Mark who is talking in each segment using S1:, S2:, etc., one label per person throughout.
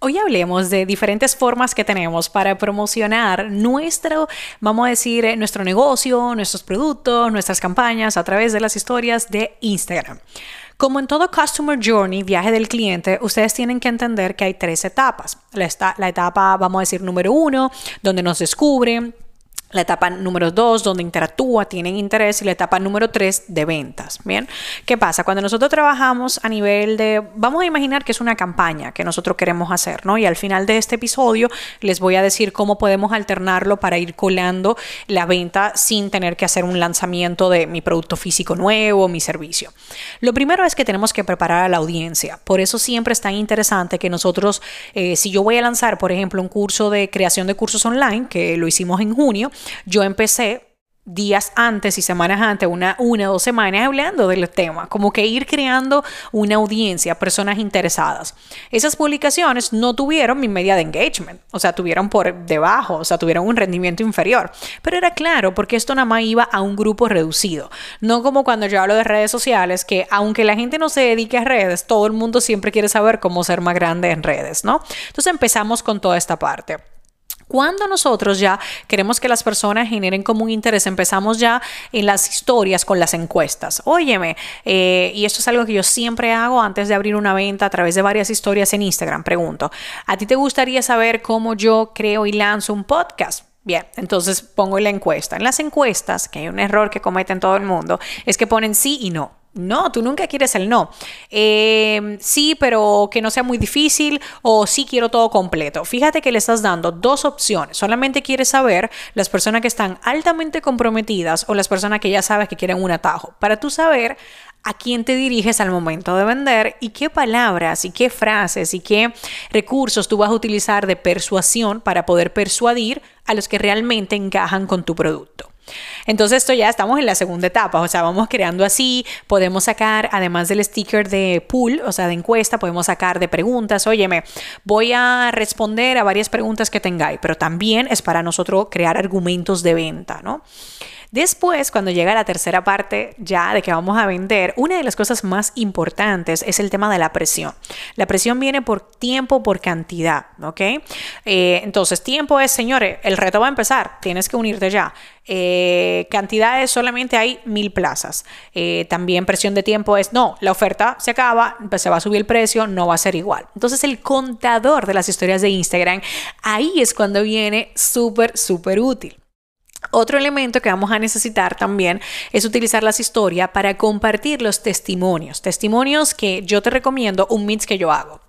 S1: Hoy hablemos de diferentes formas que tenemos para promocionar nuestro, vamos a decir, eh, nuestro negocio, nuestros productos, nuestras campañas a través de las historias de Instagram. Como en todo Customer Journey, viaje del cliente, ustedes tienen que entender que hay tres etapas. La, la etapa, vamos a decir, número uno, donde nos descubren, la etapa número dos, donde interactúa, tienen interés, y la etapa número tres, de ventas. Bien, ¿qué pasa? Cuando nosotros trabajamos a nivel de, vamos a imaginar que es una campaña que nosotros queremos hacer, ¿no? Y al final de este episodio les voy a decir cómo podemos alternarlo para ir colando la venta sin tener que hacer un lanzamiento de mi producto físico nuevo, mi servicio. Lo primero es que tenemos que preparar a la audiencia. Por eso siempre es tan interesante que nosotros, eh, si yo voy a lanzar, por ejemplo, un curso de creación de cursos online, que lo hicimos en junio, yo empecé días antes y semanas antes, una, una o dos semanas hablando del tema, como que ir creando una audiencia, personas interesadas. Esas publicaciones no tuvieron mi media de engagement, o sea, tuvieron por debajo, o sea, tuvieron un rendimiento inferior, pero era claro porque esto nada más iba a un grupo reducido, no como cuando yo hablo de redes sociales, que aunque la gente no se dedique a redes, todo el mundo siempre quiere saber cómo ser más grande en redes, ¿no? Entonces empezamos con toda esta parte. Cuando nosotros ya queremos que las personas generen como un interés, empezamos ya en las historias con las encuestas. Óyeme, eh, y esto es algo que yo siempre hago antes de abrir una venta a través de varias historias en Instagram. Pregunto, ¿a ti te gustaría saber cómo yo creo y lanzo un podcast? Bien, entonces pongo la encuesta. En las encuestas, que hay un error que cometen todo el mundo, es que ponen sí y no. No, tú nunca quieres el no. Em, sí, pero que no sea muy difícil o sí quiero todo completo. Fíjate que le estás dando dos opciones. Solamente quieres saber las personas que están altamente comprometidas o las personas que ya sabes que quieren un atajo. Para tú saber a quién te diriges al momento de vender y qué palabras y qué frases y qué recursos tú vas a utilizar de persuasión para poder persuadir a los que realmente encajan con tu producto. Entonces esto ya estamos en la segunda etapa, o sea, vamos creando así, podemos sacar, además del sticker de pool, o sea, de encuesta, podemos sacar de preguntas, óyeme, voy a responder a varias preguntas que tengáis, pero también es para nosotros crear argumentos de venta, ¿no? Después, cuando llega la tercera parte ya de que vamos a vender, una de las cosas más importantes es el tema de la presión. La presión viene por tiempo, por cantidad, ¿ok? Eh, entonces, tiempo es, señores, el reto va a empezar, tienes que unirte ya. Eh, cantidades solamente hay mil plazas. Eh, también presión de tiempo es, no, la oferta se acaba, pues se va a subir el precio, no va a ser igual. Entonces el contador de las historias de Instagram, ahí es cuando viene súper, súper útil. Otro elemento que vamos a necesitar también es utilizar las historias para compartir los testimonios. Testimonios que yo te recomiendo, un mix que yo hago.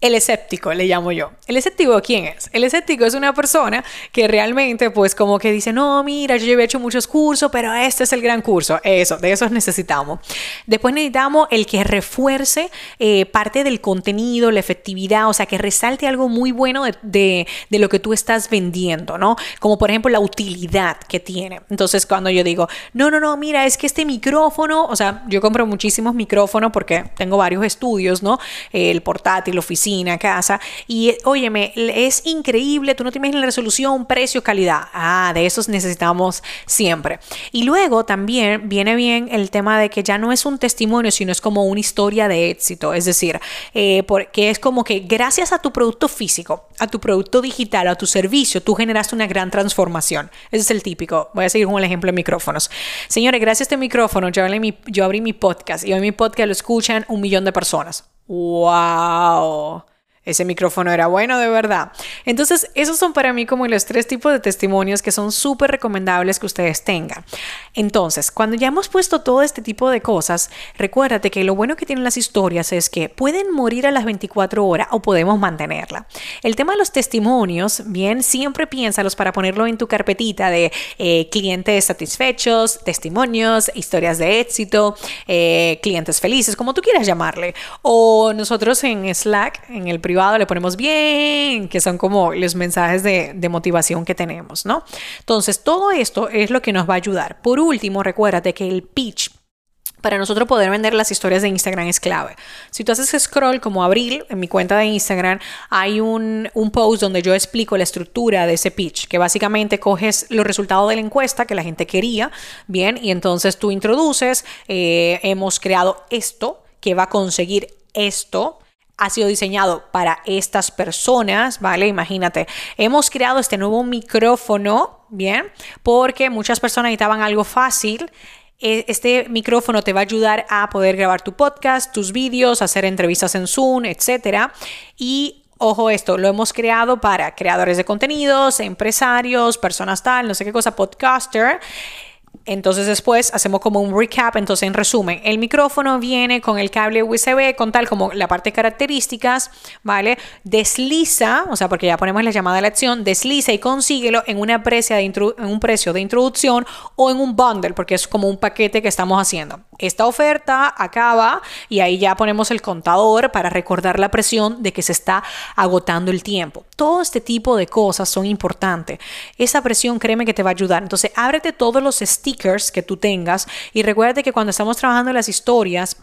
S1: El escéptico, le llamo yo. ¿El escéptico quién es? El escéptico es una persona que realmente pues como que dice, no, mira, yo he hecho muchos cursos, pero este es el gran curso. Eso, de esos necesitamos. Después necesitamos el que refuerce eh, parte del contenido, la efectividad, o sea, que resalte algo muy bueno de, de, lo que tú estás vendiendo, ¿no? Como por ejemplo la utilidad que tiene. Entonces cuando yo digo, no, no, no, mira, es que este micrófono, o sea, yo compro muchísimos micrófonos porque tengo varios estudios, ¿no? El portátil, oficina casa. Y óyeme, es increíble, tú no te imaginas la resolución, precio, calidad. Ah, de esos necesitamos siempre. Y luego también viene bien el tema de que ya no es un testimonio, sino es como una historia de éxito. Es decir, eh, porque es como que gracias a tu producto físico, a tu producto digital, a tu servicio, tú generaste una gran transformación. Ese es el típico. Voy a seguir con el ejemplo de micrófonos. Señores, gracias a este micrófono, yo, yo abrí mi podcast y hoy mi podcast lo escuchan un millón de personas. ¡Wow! Ese micrófono era bueno de verdad. Entonces, esos son para mí como los tres tipos de testimonios que son súper recomendables que ustedes tengan. Entonces, cuando ya hemos puesto todo este tipo de cosas, recuérdate que lo bueno que tienen las historias es que pueden morir a las 24 horas o podemos mantenerla. El tema de los testimonios, bien, siempre piénsalos para ponerlo en tu carpetita de eh, clientes satisfechos, testimonios, historias de éxito, eh, clientes felices, como tú quieras llamarle. O nosotros en Slack, en el privado, le ponemos bien, que son como los mensajes de, motivación que tenemos, ¿no? Entonces, todo esto es lo que nos va a ayudar. Por último, recuérdate que el pitch para nosotros poder vender las historias de Instagram es clave. Si tú haces scroll como abril en mi cuenta de Instagram, hay un, post donde yo explico la estructura de ese pitch, que básicamente coges los resultados de la encuesta que la gente quería, bien, y entonces tú introduces, eh, hemos creado esto que va a conseguir esto ha sido diseñado para estas personas, ¿vale? Imagínate, hemos creado este nuevo micrófono, ¿bien? Porque muchas personas necesitaban algo fácil e, este micrófono te va a ayudar a poder grabar tu podcast, tus vídeos, hacer entrevistas en Zoom, etc. Y Ojo esto, lo hemos creado para creadores de contenidos, empresarios, personas tal, no sé qué cosa, podcaster. Entonces después hacemos como un recap. Entonces en resumen, el micrófono viene con el cable USB, con tal como la parte de características, ¿vale? Desliza, o sea, porque ya ponemos la llamada a la acción, desliza y consíguelo en, en un precio de introducción o en un bundle, porque es como un paquete que estamos haciendo. Esta oferta acaba y ahí ya ponemos el contador para recordar la presión de que se está agotando el tiempo. Todo este tipo de cosas son importantes. Esa presión, créeme que te va a ayudar. Entonces, ábrete todos los stickers que tú tengas y recuerde que cuando estamos trabajando las historias,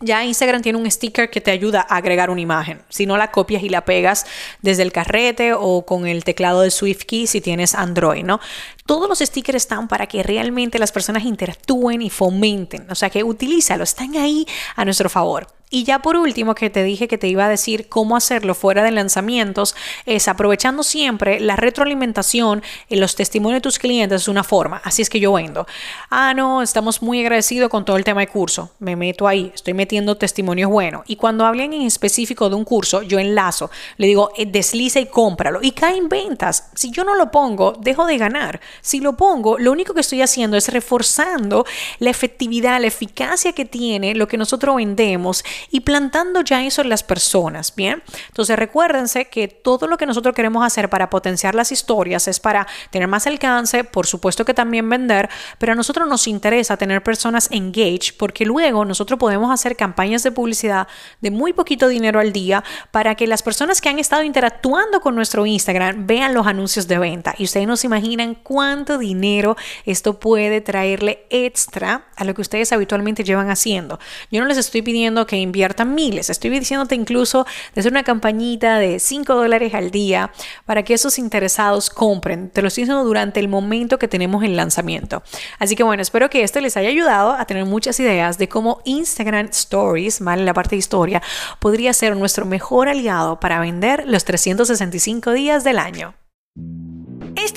S1: ya Instagram tiene un sticker que te ayuda a agregar una imagen. Si no la copias y la pegas desde el carrete o con el teclado de SwiftKey si tienes Android, ¿no? Todos los stickers están para que realmente las personas interactúen y fomenten. O sea que utilízalo, están ahí a nuestro favor. Y ya por último, que te dije que te iba a decir cómo hacerlo fuera de lanzamientos, es aprovechando siempre la retroalimentación en los testimonios de tus clientes es una forma. Así es que yo vendo. Ah, no, estamos muy agradecidos con todo el tema de curso. Me meto ahí, estoy metiendo testimonios buenos. Y cuando hablen en específico de un curso, yo enlazo, le digo, eh, desliza y cómpralo. Y caen ventas. Si yo no lo pongo, dejo de ganar. Si lo pongo, lo único que estoy haciendo es reforzando la efectividad, la eficacia que tiene lo que nosotros vendemos y plantando ya eso en las personas, ¿bien? Entonces recuérdense que todo lo que nosotros queremos hacer para potenciar las historias es para tener más alcance, por supuesto que también vender, pero a nosotros nos interesa tener personas engaged porque luego nosotros podemos hacer campañas de publicidad de muy poquito dinero al día para que las personas que han estado interactuando con nuestro Instagram vean los anuncios de venta y ustedes no se imaginan cuánto dinero esto puede traerle extra a lo que ustedes habitualmente llevan haciendo. Yo no les estoy pidiendo que inviertan miles. Estoy diciéndote incluso de hacer una campañita de 5 dólares al día para que esos interesados compren. Te lo estoy diciendo durante el momento que tenemos el lanzamiento. Así que bueno, espero que esto les haya ayudado a tener muchas ideas de cómo Instagram Stories, mal la parte de historia, podría ser nuestro mejor aliado para vender los 365 días del año.